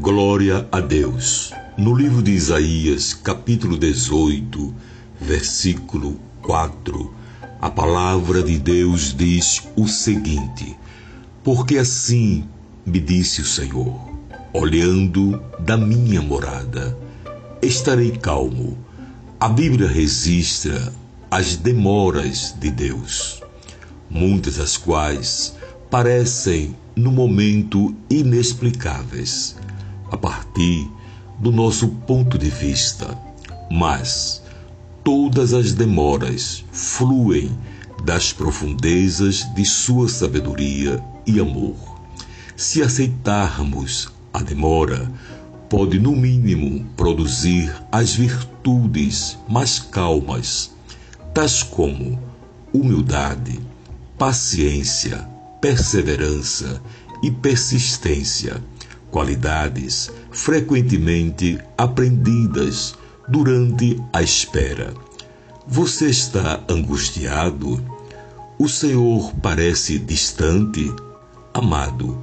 Glória a Deus. No livro de Isaías, capítulo 18, versículo 4, a palavra de Deus diz o seguinte: Porque assim me disse o Senhor, olhando da minha morada, estarei calmo. A Bíblia registra as demoras de Deus, muitas das quais parecem no momento inexplicáveis a partir do nosso ponto de vista, mas todas as demoras fluem das profundezas de sua sabedoria e amor. Se aceitarmos a demora, pode no mínimo produzir as virtudes mais calmas, tais como humildade, paciência, perseverança e persistência qualidades frequentemente aprendidas durante a espera. Você está angustiado? O Senhor parece distante? Amado,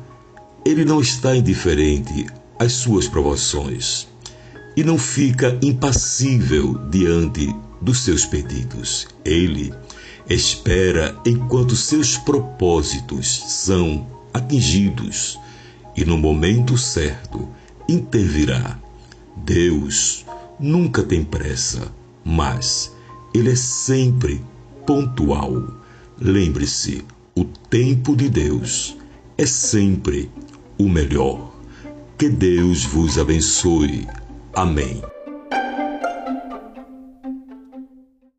Ele não está indiferente às suas provações e não fica impassível diante dos seus pedidos. Ele espera enquanto seus propósitos são atingidos e no momento certo intervirá. Deus nunca tem pressa, mas ele é sempre pontual. Lembre-se, o tempo de Deus é sempre o melhor. Que Deus vos abençoe. Amém.